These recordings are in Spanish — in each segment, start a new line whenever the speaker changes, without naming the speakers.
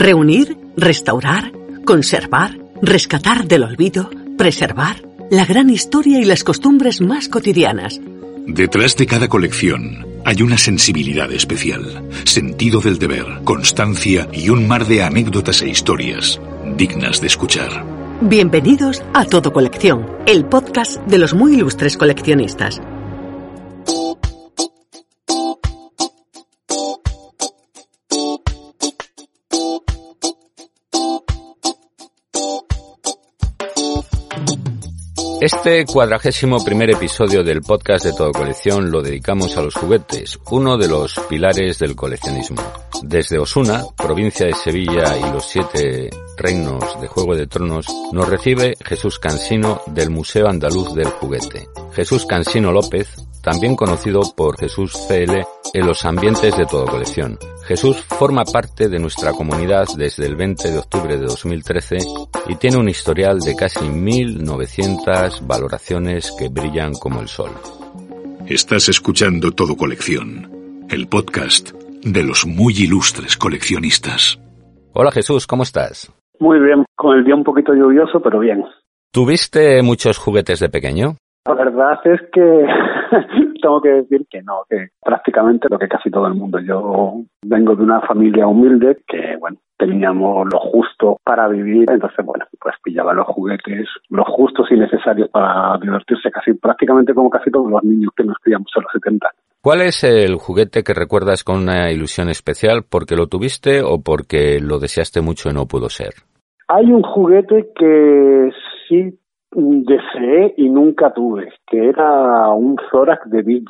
Reunir, restaurar, conservar, rescatar del olvido, preservar la gran historia y las costumbres más cotidianas.
Detrás de cada colección hay una sensibilidad especial, sentido del deber, constancia y un mar de anécdotas e historias dignas de escuchar.
Bienvenidos a Todo Colección, el podcast de los muy ilustres coleccionistas.
Este cuadragésimo primer episodio del podcast de Todo Colección lo dedicamos a los juguetes, uno de los pilares del coleccionismo. Desde Osuna, provincia de Sevilla y los siete reinos de Juego de Tronos, nos recibe Jesús Cansino del Museo Andaluz del Juguete. Jesús Cansino López, también conocido por Jesús CL en los ambientes de Todo Colección. Jesús forma parte de nuestra comunidad desde el 20 de octubre de 2013 y tiene un historial de casi 1.900 valoraciones que brillan como el sol.
Estás escuchando Todo Colección, el podcast de los muy ilustres coleccionistas.
Hola Jesús, ¿cómo estás?
Muy bien, con el día un poquito lluvioso, pero bien.
¿Tuviste muchos juguetes de pequeño?
La verdad es que tengo que decir que no, que prácticamente lo que casi todo el mundo. Yo vengo de una familia humilde que, bueno, teníamos lo justo para vivir, entonces, bueno, pues pillaba los juguetes, los justos y necesarios para divertirse casi prácticamente como casi todos los niños que nos criamos en los 70.
¿Cuál es el juguete que recuerdas con una ilusión especial porque lo tuviste o porque lo deseaste mucho y no pudo ser?
Hay un juguete que sí deseé y nunca tuve, que era un Zorak de Big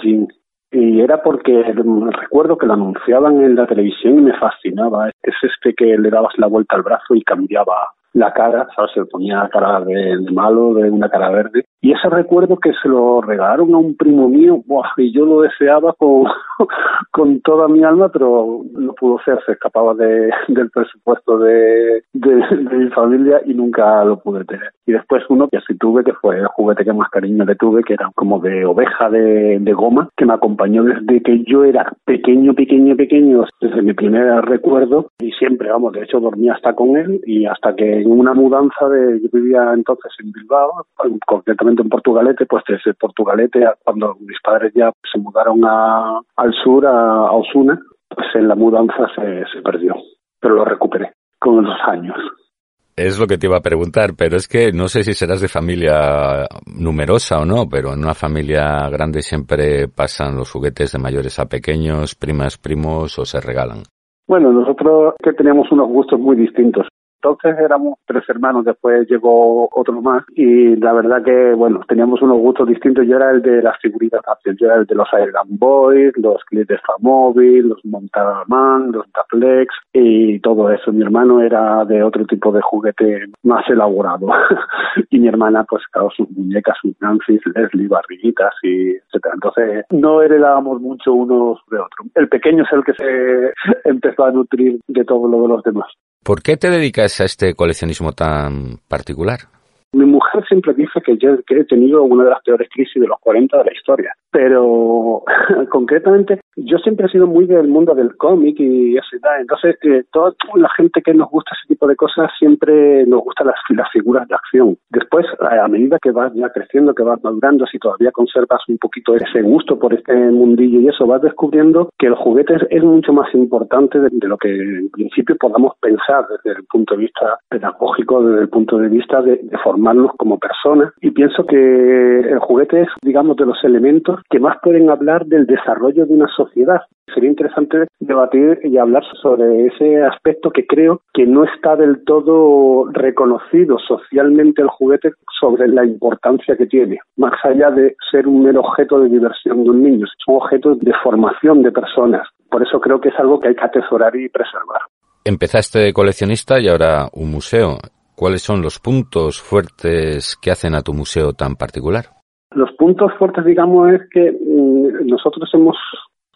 Y era porque recuerdo que lo anunciaban en la televisión y me fascinaba. Es este que le dabas la vuelta al brazo y cambiaba la cara, ¿sabes? Se ponía cara de, malo, de una cara verde. Y ese recuerdo que se lo regalaron a un primo mío, ¡buah! y yo lo deseaba con, con toda mi alma, pero no pudo ser, se escapaba de, del presupuesto de, de, mi familia y nunca lo pude tener. Y después uno que así tuve, que fue el juguete que más cariño le tuve, que era como de oveja de, de goma, que me acompañó desde que yo era pequeño, pequeño, pequeño, desde mi primer recuerdo, y siempre, vamos, de hecho dormía hasta con él, y hasta que en una mudanza de, yo vivía entonces en Bilbao, concretamente en Portugalete, pues desde Portugalete, cuando mis padres ya se mudaron a, al sur, a, Osuna, pues en la mudanza se, se perdió, pero lo recuperé con los años.
Es lo que te iba a preguntar, pero es que no sé si serás de familia numerosa o no, pero en una familia grande siempre pasan los juguetes de mayores a pequeños, primas, primos o se regalan.
Bueno, nosotros que teníamos unos gustos muy distintos. Entonces éramos tres hermanos, después llegó otro más y la verdad que, bueno, teníamos unos gustos distintos. Yo era el de las figuritas yo era el de los Airgun Boys, los clips de Famóvil, los Montalman, los Daplex y todo eso. Mi hermano era de otro tipo de juguete más elaborado y mi hermana, pues, claro, sus muñecas, sus Nancy, Leslie, barriguitas y etcétera. Entonces no heredábamos mucho unos de otros. El pequeño es el que se empezó a nutrir de todo lo de los demás.
¿Por qué te dedicas a este coleccionismo tan particular?
Siempre dice que yo he tenido una de las peores crisis de los 40 de la historia, pero concretamente yo siempre he sido muy del mundo del cómic y así Entonces, eh, toda la gente que nos gusta ese tipo de cosas siempre nos gustan las, las figuras de acción. Después, a medida que vas ya creciendo, que vas madurando, si todavía conservas un poquito ese gusto por este mundillo y eso, vas descubriendo que los juguetes es mucho más importante de, lo que en principio podamos pensar desde el punto de vista pedagógico, desde el punto de vista de, de formarnos como personas. Y pienso que el juguete es, digamos, de los elementos que más pueden hablar del desarrollo de una sociedad. Sería interesante debatir y hablar sobre ese aspecto que creo que no está del todo reconocido socialmente el juguete sobre la importancia que tiene, más allá de ser un mero objeto de diversión de un niño, es un objeto de formación de personas, Por eso creo que es algo que hay que atesorar y preservar.
Empezaste coleccionista y ahora un museo. ¿Cuáles son los puntos fuertes que hacen a tu museo tan particular?
Los puntos fuertes, digamos, es que mm, nosotros hemos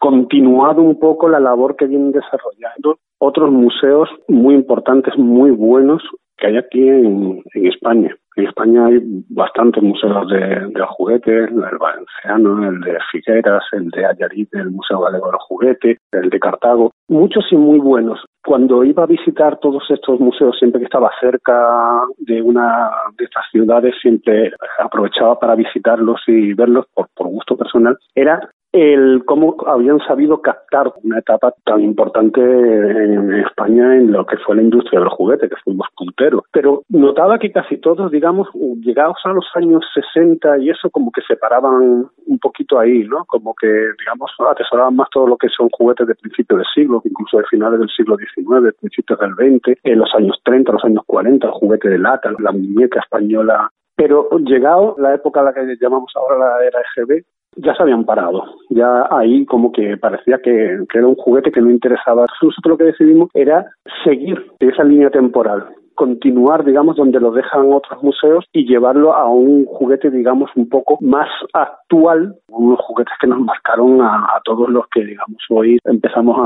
continuado un poco la labor que vienen desarrollando otros museos muy importantes, muy buenos que hay aquí en, España. En España hay bastantes museos de, de juguetes, el valenciano, el de Figueras, el de Ayarit, el Museo Galego del Juguete, el de Cartago, muchos y muy buenos. Cuando iba a visitar todos estos museos, siempre que estaba cerca de una de estas ciudades, siempre aprovechaba para visitarlos y verlos por, por gusto personal, era el cómo habían sabido captar una etapa tan importante en España en lo que fue la industria del juguete, que fuimos punteros. Pero notaba que casi todos, digamos, llegados a los años 60 y eso, como que se paraban un poquito ahí, ¿no? Como que, digamos, atesoraban más todo lo que son juguetes de principios del siglo, incluso de finales del siglo XIX, principios del XX, en los años 30, los años 40, el juguete de lata, la muñeca española pero llegado la época a la que llamamos ahora la era EGB, ya se habían parado. Ya ahí como que parecía que, era un juguete que no interesaba. Nosotros lo que decidimos era seguir esa línea temporal continuar, digamos, donde lo dejan otros museos y llevarlo a un juguete, digamos, un poco más actual, unos juguetes que nos marcaron a, todos los que, digamos, hoy empezamos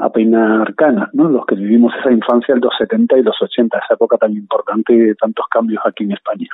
a, peinar canas, ¿no? Los que vivimos esa infancia de los 70 y los 80, esa época tan importante y de tantos cambios aquí en España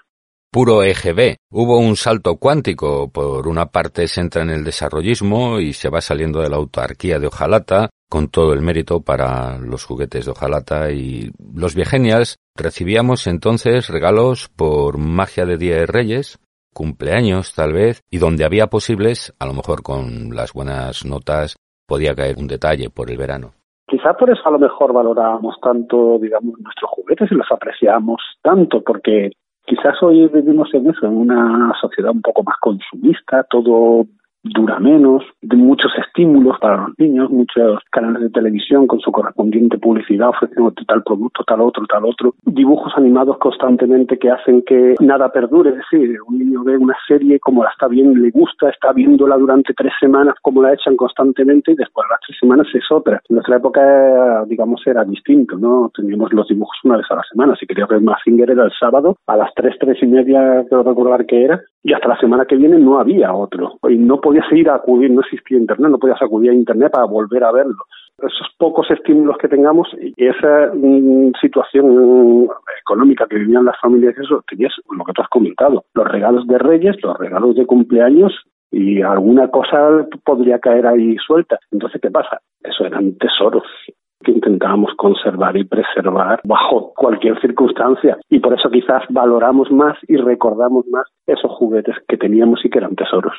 puro EGB. Hubo un salto cuántico. Por una parte se entra en el desarrollismo y se va saliendo de la autarquía de Ojalata, con todo el mérito para los juguetes de Ojalata y los viegenials recibíamos entonces regalos por magia de Día de Reyes, cumpleaños tal vez, y donde había posibles, a lo mejor con las buenas notas, podía caer un detalle por el verano.
Quizá por eso a lo mejor valorábamos tanto, digamos, nuestros juguetes y los apreciamos tanto, porque Quizás hoy vivimos en eso, en una sociedad un poco más consumista, todo dura menos, de muchos estímulos para los niños, muchos canales de televisión con su correspondiente publicidad ofreciendo tal producto, tal otro, tal otro, dibujos animados constantemente que hacen que nada perdure, es decir, un niño ve una serie como la está viendo, le gusta, está viéndola durante tres semanas como la echan constantemente y después de las tres semanas es otra. En nuestra época, digamos, era distinto, ¿no? Teníamos los dibujos una vez a la semana, si quería ver Mazinger era el sábado a las tres, tres y media, creo recordar que era, y hasta la semana que viene no había otro. Y no podías ir a acudir, no existía internet, no podías acudir a internet para volver a verlo. Esos pocos estímulos que tengamos y esa mm, situación económica que vivían las familias, eso tenías lo que tú has comentado, los regalos de reyes, los regalos de cumpleaños y alguna cosa podría caer ahí suelta. Entonces, ¿qué pasa? Eso eran tesoros que intentábamos conservar y preservar bajo cualquier circunstancia. Y por eso quizás valoramos más y recordamos más esos juguetes que teníamos y que eran tesoros.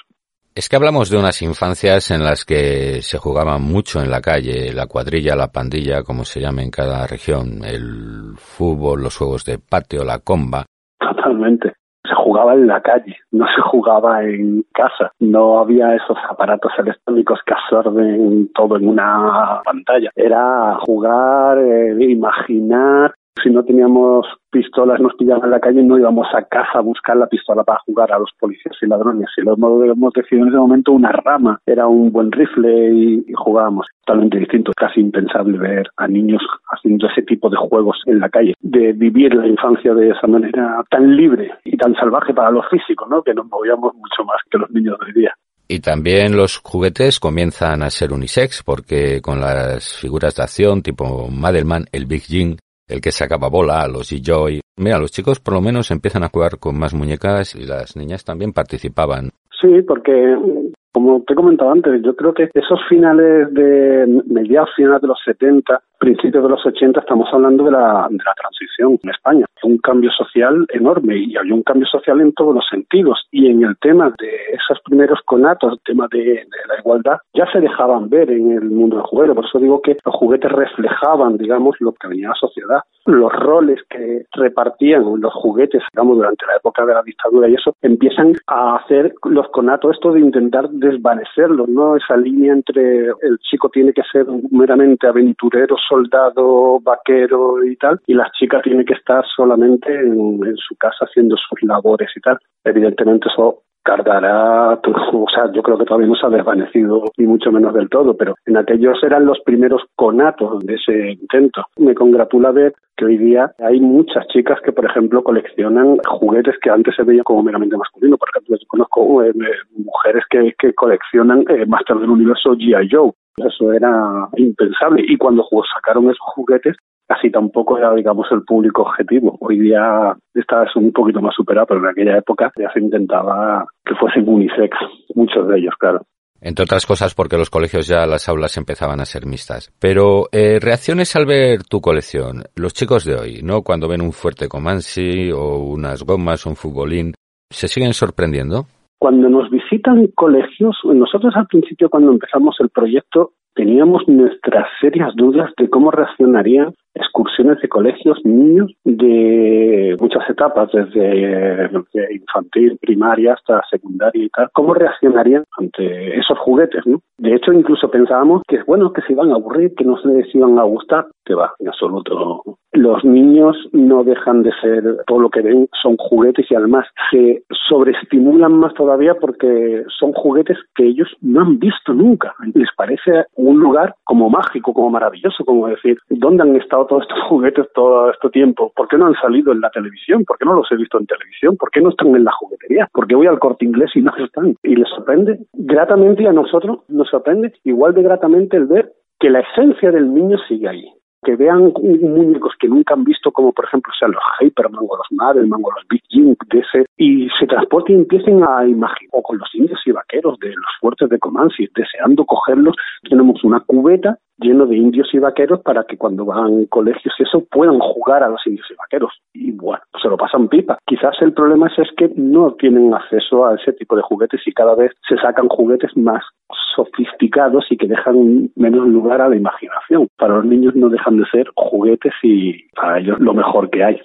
Es que hablamos de unas infancias en las que se jugaba mucho en la calle, la cuadrilla, la pandilla, como se llama en cada región, el fútbol, los juegos de patio, la comba.
Totalmente. Se jugaba en la calle, no se jugaba en casa, no había esos aparatos electrónicos que absorben todo en una pantalla, era jugar, eh, imaginar, si no teníamos pistolas, nos pillaban en la calle, no íbamos a casa a buscar la pistola para jugar a los policías y ladrones. Si lo hemos decidido en ese momento, una rama era un buen rifle y, jugábamos. Totalmente distinto, casi impensable ver a niños haciendo ese tipo de juegos en la calle, de vivir la infancia de esa manera tan libre y tan salvaje para los físicos, ¿no? que nos movíamos mucho más que los niños de hoy día.
Y también los juguetes comienzan a ser unisex porque con las figuras de acción tipo Madelman, el Big Jing, el que sacaba bola, los G-Joy. Mira, los chicos por lo menos empiezan a jugar con más muñecas y las niñas también participaban.
Sí, porque como te he comentado antes, yo creo que esos finales de mediados finales de los 70 principios de los 80 estamos hablando de la, transición en España. Un cambio social enorme y había un cambio social en todos los sentidos. Y en el tema de esos primeros conatos, el tema de, la igualdad, ya se dejaban ver en el mundo del juguete. Por eso digo que los juguetes reflejaban, digamos, lo que venía a la sociedad. Los roles que repartían los juguetes, digamos, durante la época de la dictadura y eso, empiezan a hacer los conatos esto de intentar desvanecerlos, ¿no? Esa línea entre el chico tiene que ser meramente aventurero, soldado, vaquero y tal, y la chica tiene que estar solamente en, su casa haciendo sus labores y tal. Evidentemente eso tardará, o sea, yo creo que todavía no se ha desvanecido ni mucho menos del todo, pero en aquellos eran los primeros conatos de ese intento. Me congratula ver que hoy día hay muchas chicas que, por ejemplo, coleccionan juguetes que antes se veían como meramente masculinos. Por ejemplo, yo conozco eh, mujeres que, que coleccionan eh, Master del Universo G.I. Joe. Eso era impensable. Y cuando sacaron esos juguetes, casi tampoco era, digamos, el público objetivo. Hoy día está un poquito más superado, pero en aquella época ya se intentaba que fuesen unisex, muchos de ellos, claro.
Entre otras cosas porque los colegios ya las aulas empezaban a ser mixtas. Pero eh, reacciones al ver tu colección, los chicos de hoy, ¿no? Cuando ven un fuerte Comanche o unas gomas, un futbolín, ¿se siguen sorprendiendo?
Cuando nos visitan colegios, nosotros al principio cuando empezamos el proyecto teníamos nuestras serias dudas de cómo reaccionarían excursiones de colegios, niños de muchas etapas, desde, infantil, primaria hasta secundaria y tal, cómo reaccionarían ante esos juguetes, ¿no? De hecho, incluso pensábamos que, bueno, que se iban a aburrir, que no se les iban a gustar, que va, en absoluto. Los niños no dejan de ser, todo lo que ven son juguetes y además se sobreestimulan más todavía porque son juguetes que ellos no han visto nunca. Les parece un lugar como mágico, como maravilloso, como decir, ¿dónde han estado todos estos juguetes todo este tiempo? ¿Por qué no han salido en la televisión? ¿Por qué no los he visto en televisión? ¿Por qué no están en la juguetería? ¿Por qué voy al corte inglés y no están? Y les sorprende gratamente a nosotros nos sorprende igual de gratamente el ver que la esencia del niño sigue ahí que vean muñecos que nunca han visto, como por ejemplo sean los Hyperman o los Marvelman o los Big Jim ese, y se transporten y empiecen a imaginar, o con los indios y vaqueros de los fuertes de Comanche, deseando cogerlos, tenemos una cubeta lleno de indios y vaqueros para que cuando van colegios y eso puedan jugar a los indios y vaqueros. Y bueno, se lo pasan pipa. Quizás el problema es, es que no tienen acceso a ese tipo de juguetes y cada vez se sacan juguetes más sofisticados y que dejan menos lugar a la imaginación. Para los niños no dejan de ser juguetes y para ellos lo mejor que hay.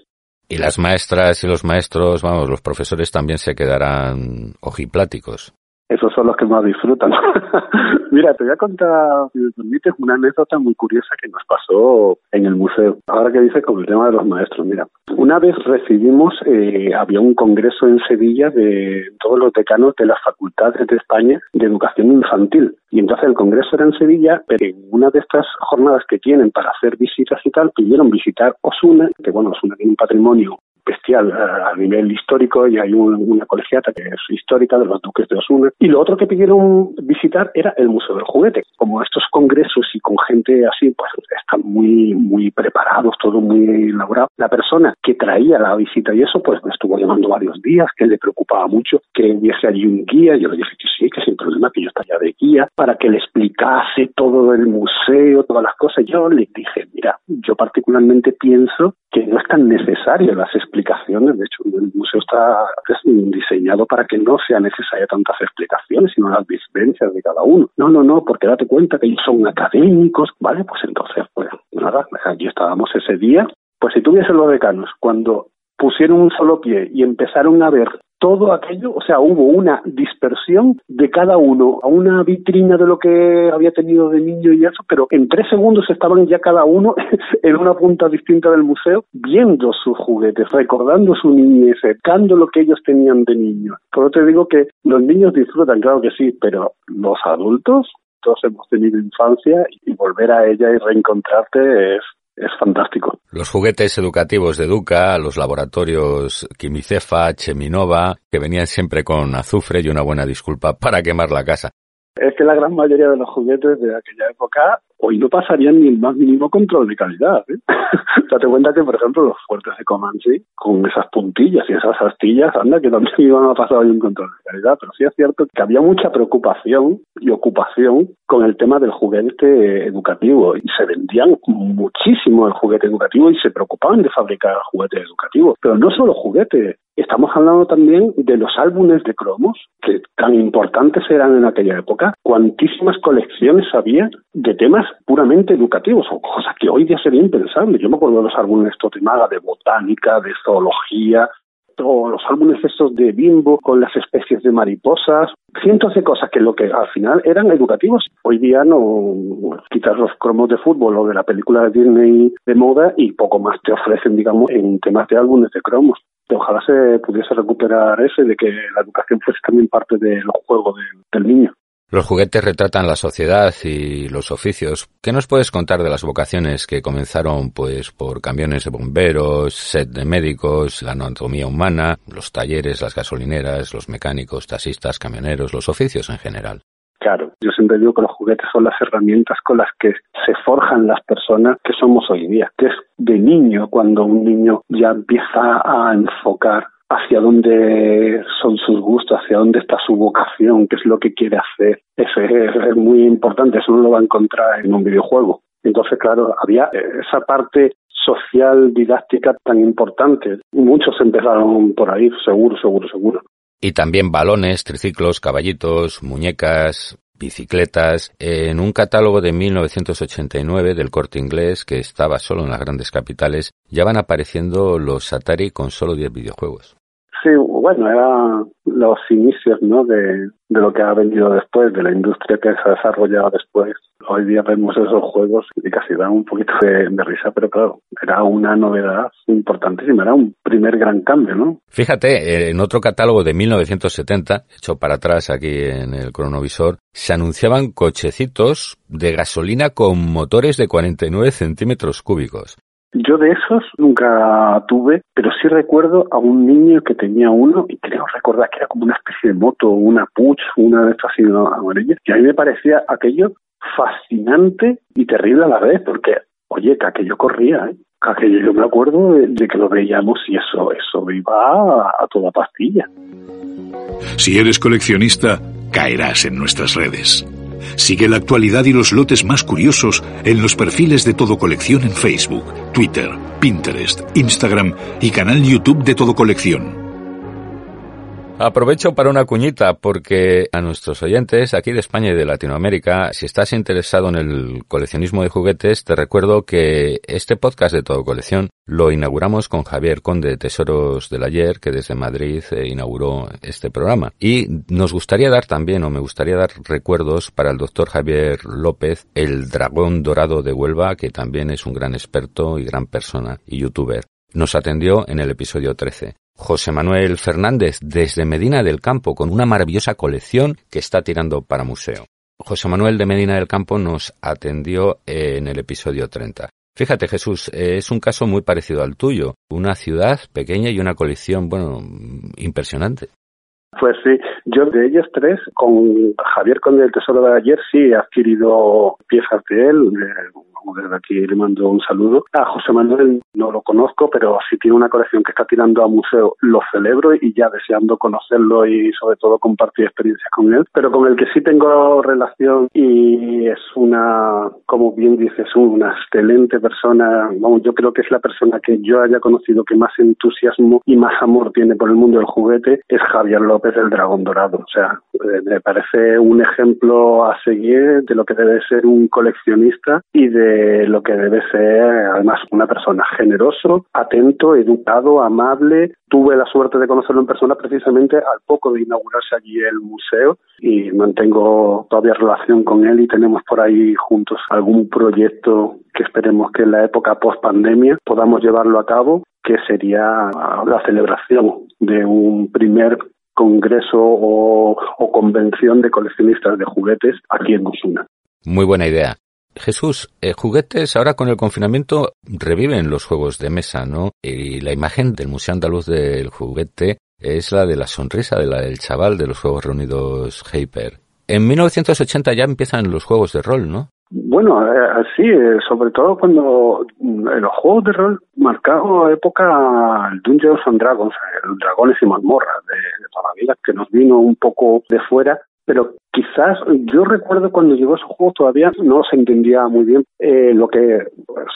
Y las maestras y los maestros, vamos, los profesores también se quedarán ojipláticos
esos son los que más disfrutan. Mira, te voy a contar, si me permites, una anécdota muy curiosa que nos pasó en el museo. Ahora que dice con el tema de los maestros, mira, una vez recibimos, eh, había un congreso en Sevilla de todos los decanos de las facultades de España de educación infantil. Y entonces el congreso era en Sevilla, pero en una de estas jornadas que tienen para hacer visitas y tal, pidieron visitar Osuna, que bueno, Osuna tiene un patrimonio bestial a, nivel histórico y hay una colegiata que es histórica de los duques de Osuna. Y lo otro que pidieron visitar era el Museo del Juguete. Como estos congresos y con gente así, pues están muy, muy preparados, todo muy elaborado. La persona que traía la visita y eso, pues me estuvo llamando varios días, que le preocupaba mucho que hubiese allí un guía. Yo le dije que sí, que sin problema, que yo estaría de guía, para que le explicase todo el museo, todas las cosas. Yo le dije, mira, yo particularmente pienso que no es tan necesario las explicaciones. De hecho, el museo está diseñado para que no sea necesaria tantas explicaciones, sino las vivencias de cada uno. No, no, no, porque date cuenta que ellos son académicos, ¿vale? Pues entonces, pues nada, allí estábamos ese día. Pues si tuviesen los decanos, cuando pusieron un solo pie y empezaron a ver todo aquello, o sea, hubo una dispersión de cada uno a una vitrina de lo que había tenido de niño y eso, pero en tres segundos estaban ya cada uno en una punta distinta del museo viendo sus juguetes, recordando su niñez, cercando lo que ellos tenían de niño. Por eso te digo que los niños disfrutan, claro que sí, pero los adultos, todos hemos tenido infancia y volver a ella y reencontrarte es es fantástico.
Los juguetes educativos de Educa, los laboratorios Quimicefa, Cheminova, que venían siempre con azufre y una buena disculpa para quemar la casa.
Es que la gran mayoría de los juguetes de aquella época hoy no pasarían ni el más mínimo control de calidad. ¿eh? Date cuenta que, por ejemplo, los fuertes de Comanche, con esas puntillas y esas astillas, anda, que también iban a pasar hoy un control de calidad. Pero sí es cierto que había mucha preocupación y ocupación con el tema del juguete educativo. Y se vendían muchísimo el juguete educativo y se preocupaban de fabricar juguetes educativos. Pero no solo juguetes, Estamos hablando también de los álbumes de cromos, que tan importantes eran en aquella época. Cuantísimas colecciones había de temas puramente educativos, o cosas que hoy día sería impensable. Yo me acuerdo de los álbumes Totimaga de botánica, de zoología, o los álbumes estos de bimbo con las especies de mariposas, cientos de cosas que lo que al final eran educativos. Hoy día no quitas los cromos de fútbol o de la película de Disney de moda y poco más te ofrecen, digamos, en temas de álbumes de cromos. Ojalá se pudiese recuperar eso de que la educación fuese también parte del juego del niño.
Los juguetes retratan la sociedad y los oficios. ¿Qué nos puedes contar de las vocaciones que comenzaron pues por camiones de bomberos, set de médicos, la anatomía humana, los talleres, las gasolineras, los mecánicos, taxistas, camioneros, los oficios en general?
Yo siempre digo que los juguetes son las herramientas con las que se forjan las personas que somos hoy día, que es de niño cuando un niño ya empieza a enfocar hacia dónde son sus gustos, hacia dónde está su vocación, qué es lo que quiere hacer. Eso es, muy importante, eso no lo va a encontrar en un videojuego. Entonces, claro, había esa parte social, didáctica tan importante. Muchos empezaron por ahí, seguro, seguro, seguro.
Y también balones, triciclos, caballitos, muñecas, bicicletas, en un catálogo de 1989 del corte inglés que estaba solo en las grandes capitales, ya van apareciendo los Atari con solo 10 videojuegos.
Sí, bueno, eran los inicios ¿no? de, de lo que ha venido después, de la industria que se ha desarrollado después. Hoy día vemos esos juegos y casi dan un poquito de, risa, pero claro, era una novedad importantísima, era un primer gran cambio, ¿no?
Fíjate, en otro catálogo de 1970, hecho para atrás aquí en el cronovisor, se anunciaban cochecitos de gasolina con motores de 49 centímetros cúbicos.
Yo de esos nunca tuve, pero sí recuerdo a un niño que tenía uno y creo recordar que era como una especie de moto, una Puch, una de estas así amarillas, y a mí me parecía aquello fascinante y terrible a la vez, porque, oye, que aquello corría, ¿eh? Que aquello yo me acuerdo de, que lo veíamos y eso, eso iba a toda pastilla.
Si eres coleccionista, caerás en nuestras redes. Sigue la actualidad y los lotes más curiosos en los perfiles de Todo Colección en Facebook, Twitter, Pinterest, Instagram y canal YouTube de Todo Colección.
Aprovecho para una cuñita porque a nuestros oyentes aquí de España y de Latinoamérica, si estás interesado en el coleccionismo de juguetes, te recuerdo que este podcast de Todo Colección lo inauguramos con Javier Conde de Tesoros del Ayer, que desde Madrid eh, inauguró este programa. Y nos gustaría dar también, o me gustaría dar recuerdos para el doctor Javier López, el dragón dorado de Huelva, que también es un gran experto y gran persona y youtuber. Nos atendió en el episodio 13. José Manuel Fernández desde Medina del Campo con una maravillosa colección que está tirando para museo. José Manuel de Medina del Campo nos atendió en el episodio 30. Fíjate Jesús, es un caso muy parecido al tuyo, una ciudad pequeña y una colección, bueno, impresionante.
Pues sí, yo de ellos tres, con Javier Conde del Tesoro de ayer, sí he adquirido piezas de él, desde aquí le mando un saludo. A José Manuel no lo conozco, pero si tiene una colección que está tirando a museo, lo celebro y ya deseando conocerlo y sobre todo compartir experiencias con él. Pero con el que sí tengo relación y es una, como bien dices, una excelente persona. Vamos, yo creo que es la persona que yo haya conocido que más entusiasmo y más amor tiene por el mundo del juguete, es Javier López del Dragón Dorado. O sea, eh, me parece un ejemplo a seguir de lo que debe ser un coleccionista y de lo que debe ser además una persona generoso, atento, educado, amable. Tuve la suerte de conocerlo en persona precisamente al poco de inaugurarse allí el museo y mantengo todavía relación con él y tenemos por ahí juntos algún proyecto que esperemos que en la época post pandemia podamos llevarlo a cabo, que sería la celebración de un primer congreso o, convención de coleccionistas de juguetes aquí en Osuna.
Muy buena idea. Jesús, eh, juguetes ahora con el confinamiento reviven los juegos de mesa, ¿no? Y la imagen del Museo Andaluz del Juguete es la de la sonrisa de la del chaval de los Juegos Reunidos Hyper. En 1980 ya empiezan los juegos de rol, ¿no?
Bueno, eh, sí, eh, sobre todo cuando en los juegos de rol marcado época el Dungeons and Dragons, los dragones y mazmorras de, de toda la vida, que nos vino un poco de fuera pero quizás yo recuerdo cuando llegó ese juego todavía no se entendía muy bien eh, lo que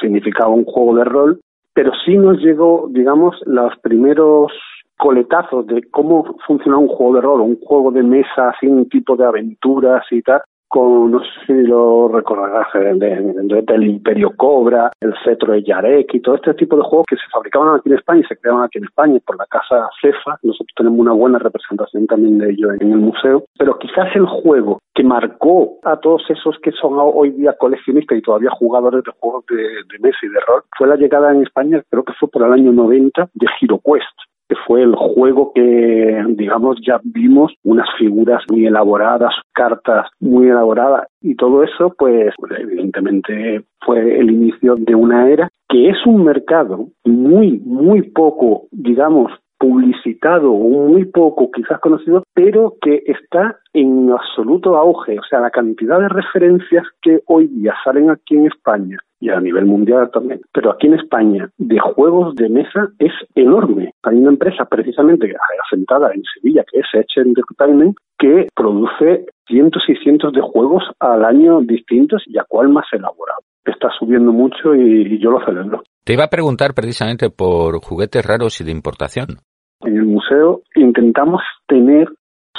significaba un juego de rol, pero sí nos llegó, digamos, los primeros coletazos de cómo funciona un juego de rol, un juego de mesa, así un tipo de aventuras y tal, con, no sé si lo recordarás, el, del Imperio Cobra, el Cetro de Yarek y todo este tipo de juegos que se fabricaban aquí en España y se creaban aquí en España por la casa Cefa. Nosotros tenemos una buena representación también de ello en el museo. Pero quizás el juego que marcó a todos esos que son hoy día coleccionistas y todavía jugadores de juegos de, de mesa y de rol fue la llegada en España, creo que fue por el año 90, de HeroQuest que fue el juego que, digamos, ya vimos unas figuras muy elaboradas, cartas muy elaboradas y todo eso, pues, evidentemente fue el inicio de una era que es un mercado muy, muy poco, digamos, publicitado muy poco quizás conocido, pero que está en absoluto auge. O sea, la cantidad de referencias que hoy día salen aquí en España y a nivel mundial también, pero aquí en España de juegos de mesa es enorme. Hay una empresa precisamente asentada en Sevilla que es Edge Entertainment que produce cientos y cientos de juegos al año distintos y a cuál más elaborado. Está subiendo mucho y, y yo lo celebro.
Te iba a preguntar precisamente por juguetes raros y de importación.
En el museo intentamos tener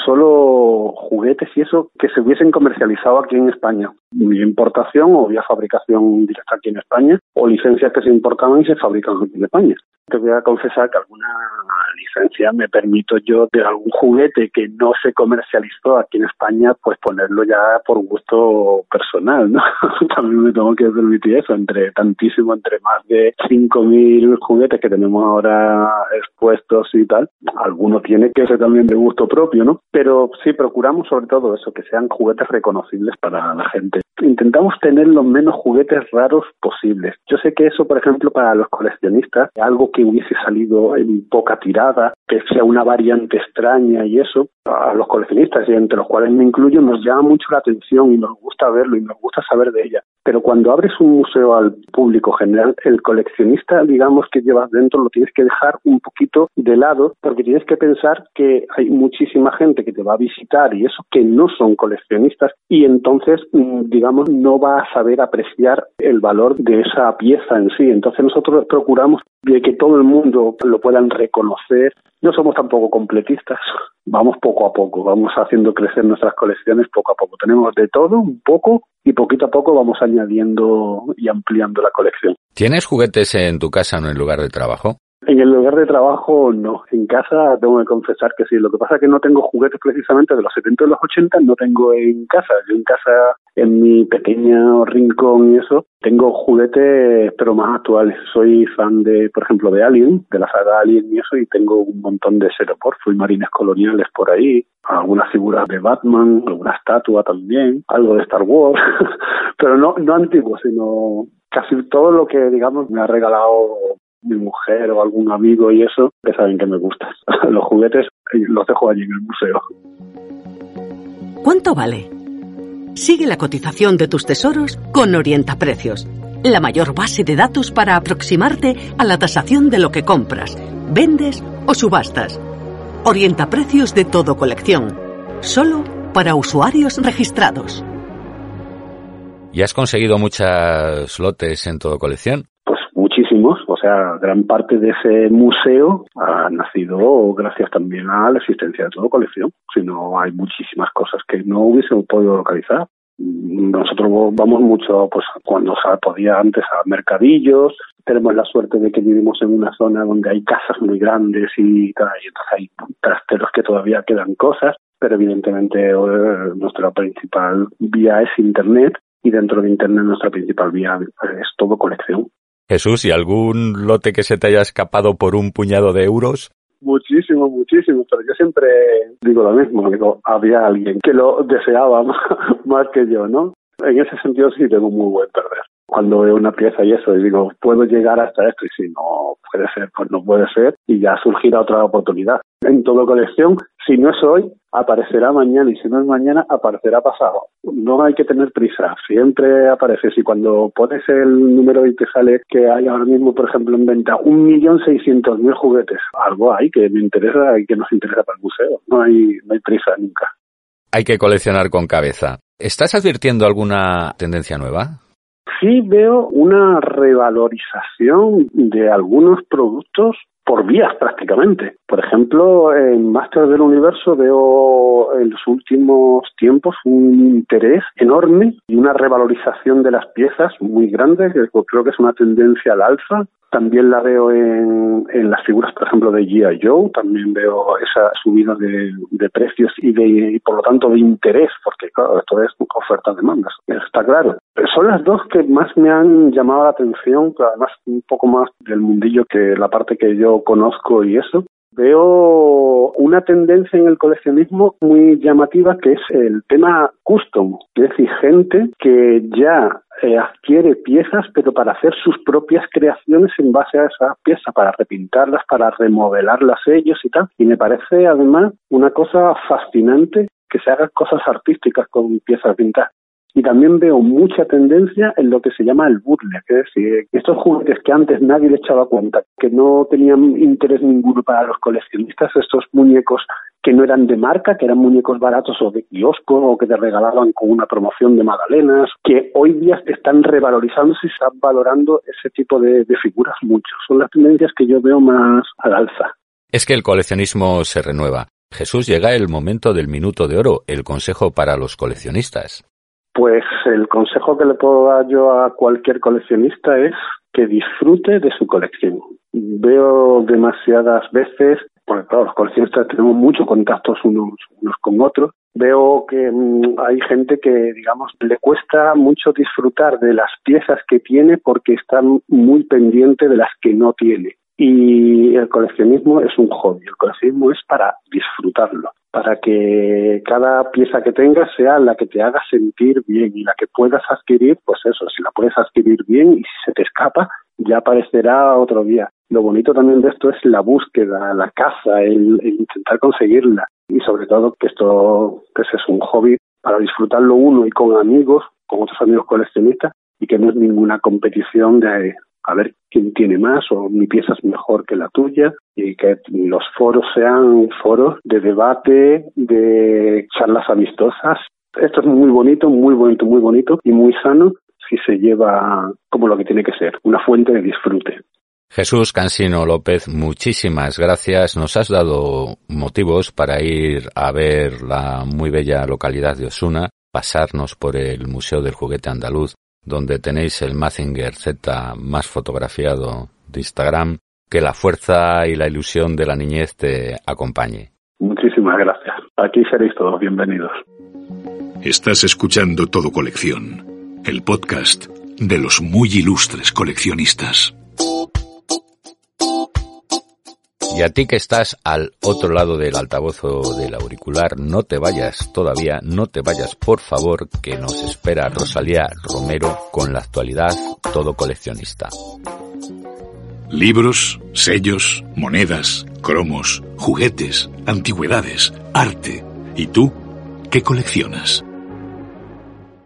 solo juguetes y eso que se hubiesen comercializado aquí en España, vía importación o vía fabricación directa aquí en España, o licencias que se importaban y se fabrican aquí en España. Te voy a confesar que alguna licencia me permito yo de algún juguete que no se comercializó aquí en España, pues ponerlo ya por gusto personal, ¿no? También me tengo que permitir eso, entre tantísimo, entre más de 5.000 juguetes que tenemos ahora expuestos y tal, alguno tiene que ser también de gusto propio, ¿no? Pero sí, procuramos sobre todo eso, que sean juguetes reconocibles para la gente. Intentamos tener los menos juguetes raros posibles. Yo sé que eso, por ejemplo, para los coleccionistas, algo que hubiese salido en poca tirada, que sea una variante extraña y eso, a los coleccionistas, y entre los cuales me incluyo, nos llama mucho la atención y nos gusta verlo y nos gusta saber de ella. Pero cuando abres un museo al público general, el coleccionista, digamos, que llevas dentro, lo tienes que dejar un poquito de lado, porque tienes que pensar que hay muchísima gente que te va a visitar y eso que no son coleccionistas, y entonces, mm, digamos, no va a saber apreciar el valor de esa pieza en sí. Entonces nosotros procuramos de que todo el mundo lo puedan reconocer. No somos tampoco completistas, vamos poco a poco, vamos haciendo crecer nuestras colecciones poco a poco. Tenemos de todo, un poco, y poquito a poco vamos añadiendo y ampliando la colección.
¿Tienes juguetes en tu casa o en el lugar de trabajo?
En el lugar de trabajo no, en casa tengo que confesar que sí. Lo que pasa es que no tengo juguetes precisamente de los 70 y los 80, no tengo en casa. Yo en casa, en mi pequeño rincón y eso, tengo juguetes pero más actuales. Soy fan de, por ejemplo, de Alien, de la saga Alien y eso, y tengo un montón de Seroporfo y marines coloniales por ahí, algunas figuras de Batman, alguna estatua también, algo de Star Wars, pero no, no antiguo, sino casi todo lo que, digamos, me ha regalado mi mujer o algún amigo y eso, que saben que me gusta. los juguetes los dejo allí en el museo.
¿Cuánto vale? Sigue la cotización de tus tesoros con Orienta Precios, la mayor base de datos para aproximarte a la tasación de lo que compras, vendes o subastas. Orienta Precios de todo colección, solo para usuarios registrados.
¿Y has conseguido muchas lotes en todo colección?
o sea, gran parte de ese museo ha nacido gracias también a la existencia de toda colección, si no hay muchísimas cosas que no hubiesen podido localizar. Nosotros vamos mucho, pues cuando se podía antes a mercadillos, tenemos la suerte de que vivimos en una zona donde hay casas muy grandes y, tal, y entonces hay trasteros que todavía quedan cosas, pero evidentemente eh, nuestra principal vía es Internet y dentro de Internet nuestra principal vía es todo colección.
Jesús, ¿y algún lote que se te haya escapado por un puñado de euros?
Muchísimo, muchísimo, pero yo siempre digo lo mismo, digo, había alguien que lo deseaba más, que yo, ¿no? En ese sentido sí tengo muy buen perder. Cuando veo una pieza y eso, digo, puedo llegar hasta esto, y si no puede ser, pues no puede ser, y ya surgirá otra oportunidad. En toda colección, si no es hoy, aparecerá mañana y si no es mañana, aparecerá pasado. No hay que tener prisa, siempre aparece. Si cuando pones el número y te sale que hay ahora mismo, por ejemplo, en venta un millón seiscientos mil juguetes, algo hay que me interesa y que nos interesa para el museo. No hay, no hay prisa nunca.
Hay que coleccionar con cabeza. ¿Estás advirtiendo alguna tendencia nueva?
Sí veo una revalorización de algunos productos por vías prácticamente. Por ejemplo, en Master del Universo veo en los últimos tiempos un interés enorme y una revalorización de las piezas muy grande, que creo que es una tendencia al alza. También la veo en, en las figuras, por ejemplo, de G.I. Joe, también veo esa subida de, de precios y, de, y por lo tanto de interés, porque claro, esto es oferta-demanda, está claro. Son las dos que más me han llamado la atención, además un poco más del mundillo que la parte que yo conozco y eso. Veo una tendencia en el coleccionismo muy llamativa que es el tema custom, es decir, gente que ya eh, adquiere piezas pero para hacer sus propias creaciones en base a esa pieza, para repintarlas, para remodelarlas ellos y tal. Y me parece además una cosa fascinante que se hagan cosas artísticas con piezas pintadas y también veo mucha tendencia en lo que se llama el bootleg, es decir, estos juguetes que antes nadie le echaba cuenta, que no tenían interés ninguno para los coleccionistas, estos muñecos que no eran de marca, que eran muñecos baratos o de kiosco o que te regalaban con una promoción de magdalenas, que hoy día están revalorizándose y están valorando ese tipo de, de figuras mucho. Son las tendencias que yo veo más al alza.
Es que el coleccionismo se renueva. Jesús, llega el momento del minuto de oro, el consejo para los coleccionistas.
Pues el consejo que le puedo dar yo a cualquier coleccionista es que disfrute de su colección. Veo demasiadas veces, porque claro, los coleccionistas tenemos muchos contactos unos, unos con otros, veo que mm, hay gente que, digamos, le cuesta mucho disfrutar de las piezas que tiene porque está muy pendiente de las que no tiene. Y el coleccionismo es un hobby, el coleccionismo es para disfrutarlo para que cada pieza que tengas sea la que te haga sentir bien y la que puedas adquirir, pues eso, si la puedes adquirir bien y si se te escapa, ya aparecerá otro día. Lo bonito también de esto es la búsqueda, la caza, el, intentar conseguirla y sobre todo que esto que es un hobby para disfrutarlo uno y con amigos, con otros amigos coleccionistas y que no es ninguna competición de a ver quién tiene más o mi pieza es mejor que la tuya y que los foros sean foros de debate, de charlas amistosas. Esto es muy bonito, muy bonito, muy bonito y muy sano si se lleva como lo que tiene que ser, una fuente de disfrute.
Jesús Cansino López, muchísimas gracias. Nos has dado motivos para ir a ver la muy bella localidad de Osuna, pasarnos por el Museo del Juguete Andaluz donde tenéis el Mazinger Z más fotografiado de Instagram, que la fuerza y la ilusión de la niñez te acompañe.
Muchísimas gracias. Aquí seréis todos bienvenidos.
Estás escuchando Todo Colección, el podcast de los muy ilustres coleccionistas.
Y a ti que estás al otro lado del altavoz o del auricular, no te vayas todavía, no te vayas por favor, que nos espera Rosalía Romero con la actualidad todo coleccionista.
Libros, sellos, monedas, cromos, juguetes, antigüedades, arte. ¿Y tú qué coleccionas?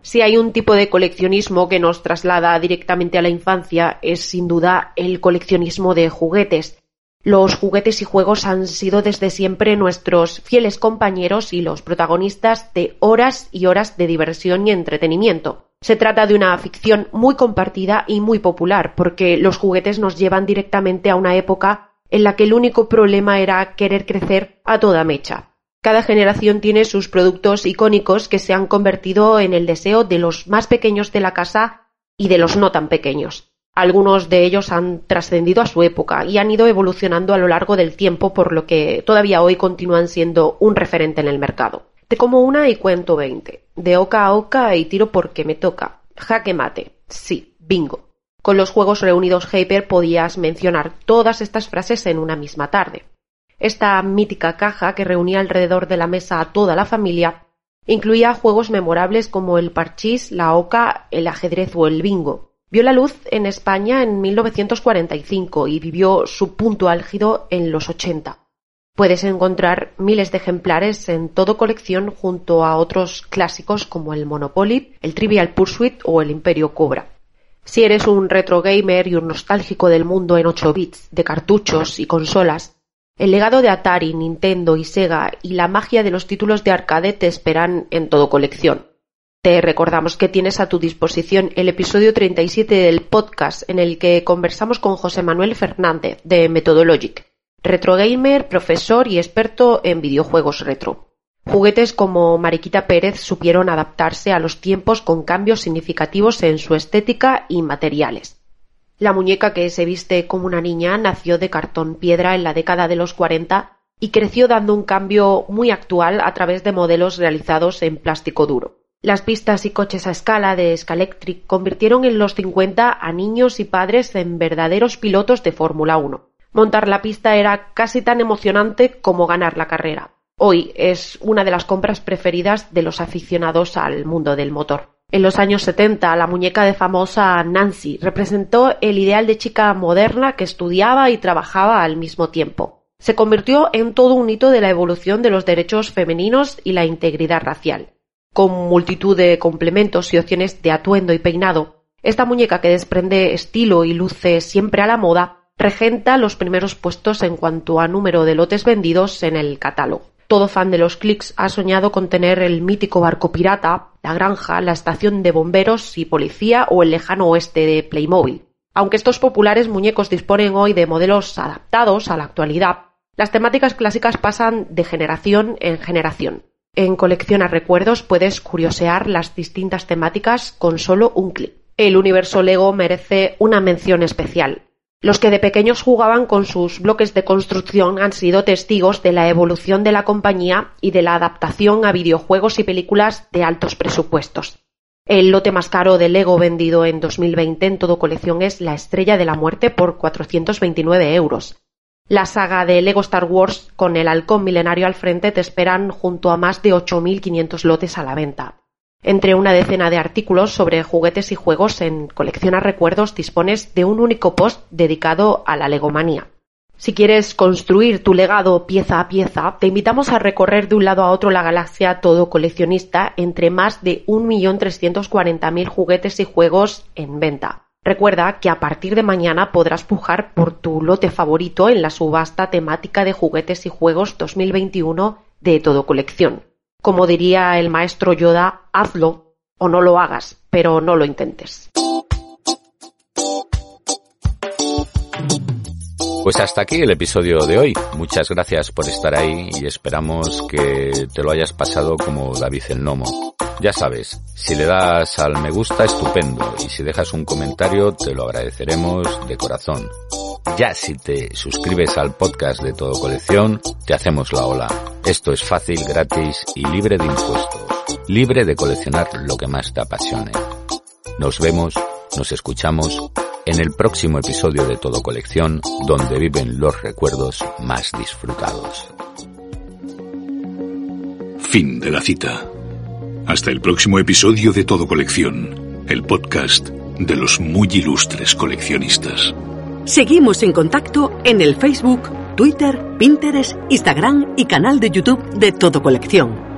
Si hay un tipo de coleccionismo que nos traslada directamente a la infancia, es sin duda el coleccionismo de juguetes. Los juguetes y juegos han sido desde siempre nuestros fieles compañeros y los protagonistas de horas y horas de diversión y entretenimiento. Se trata de una ficción muy compartida y muy popular, porque los juguetes nos llevan directamente a una época en la que el único problema era querer crecer a toda mecha. Cada generación tiene sus productos icónicos que se han convertido en el deseo de los más pequeños de la casa y de los no tan pequeños. Algunos de ellos han trascendido a su época y han ido evolucionando a lo largo del tiempo, por lo que todavía hoy continúan siendo un referente en el mercado. Te como una y cuento veinte. De oca a oca y tiro porque me toca. Jaque mate. Sí, bingo. Con los juegos reunidos Hyper podías mencionar todas estas frases en una misma tarde. Esta mítica caja que reunía alrededor de la mesa a toda la familia incluía juegos memorables como el parchís, la oca, el ajedrez o el bingo. Vio la luz en España en 1945 y vivió su punto álgido en los 80. Puedes encontrar miles de ejemplares en todo colección junto a otros clásicos como el Monopoly, el Trivial Pursuit o el Imperio Cobra. Si eres un retro gamer y un nostálgico del mundo en 8 bits, de cartuchos y consolas, el legado de Atari, Nintendo y Sega y la magia de los títulos de arcade te esperan en todo colección. Te recordamos que tienes a tu disposición el episodio 37 del podcast en el que conversamos con José Manuel Fernández de Methodologic, retrogamer, profesor y experto en videojuegos retro. Juguetes como Mariquita Pérez supieron adaptarse a los tiempos con cambios significativos en su estética y materiales. La muñeca que se viste como una niña nació de cartón piedra en la década de los 40 y creció dando un cambio muy actual a través de modelos realizados en plástico duro. Las pistas y coches a escala de Scalectric convirtieron en los 50 a niños y padres en verdaderos pilotos de Fórmula 1. Montar la pista era casi tan emocionante como ganar la carrera. Hoy es una de las compras preferidas de los aficionados al mundo del motor. En los años 70, la muñeca de famosa Nancy representó el ideal de chica moderna que estudiaba y trabajaba al mismo tiempo. Se convirtió en todo un hito de la evolución de los derechos femeninos y la integridad racial. Con multitud de complementos y opciones de atuendo y peinado, esta muñeca que desprende estilo y luce siempre a la moda regenta los primeros puestos en cuanto a número de lotes vendidos en el catálogo. Todo fan de los clics ha soñado con tener el mítico barco pirata, la granja, la estación de bomberos y policía o el lejano oeste de Playmobil. Aunque estos populares muñecos disponen hoy de modelos adaptados a la actualidad, las temáticas clásicas pasan de generación en generación. En Colecciona Recuerdos puedes curiosear las distintas temáticas con solo un clic. El universo Lego merece una mención especial. Los que de pequeños jugaban con sus bloques de construcción han sido testigos de la evolución de la compañía y de la adaptación a videojuegos y películas de altos presupuestos. El lote más caro de Lego vendido en 2020 en todo colección es La Estrella de la Muerte por 429 euros. La saga de Lego Star Wars con el halcón milenario al frente te esperan junto a más de 8.500 lotes a la venta. Entre una decena de artículos sobre juguetes y juegos en Colecciona Recuerdos dispones de un único post dedicado a la legomanía. Si quieres construir tu legado pieza a pieza, te invitamos a recorrer de un lado a otro la galaxia todo coleccionista entre más de 1.340.000 juguetes y juegos en venta. Recuerda que a partir de mañana podrás pujar por tu lote favorito en la subasta temática de juguetes y juegos 2021 de todo colección. Como diría el maestro Yoda, hazlo o no lo hagas, pero no lo intentes.
Pues hasta aquí el episodio de hoy. Muchas gracias por estar ahí y esperamos que te lo hayas pasado como David el Nomo. Ya sabes, si le das al me gusta, estupendo, y si dejas un comentario, te lo agradeceremos de corazón. Ya si te suscribes al podcast de Todo Colección, te hacemos la ola. Esto es fácil, gratis y libre de impuestos. Libre de coleccionar lo que más te apasione. Nos vemos, nos escuchamos en el próximo episodio de Todo Colección, donde viven los recuerdos más disfrutados.
Fin de la cita. Hasta el próximo episodio de Todo Colección, el podcast de los muy ilustres coleccionistas.
Seguimos en contacto en el Facebook, Twitter, Pinterest, Instagram y canal de YouTube de Todo Colección.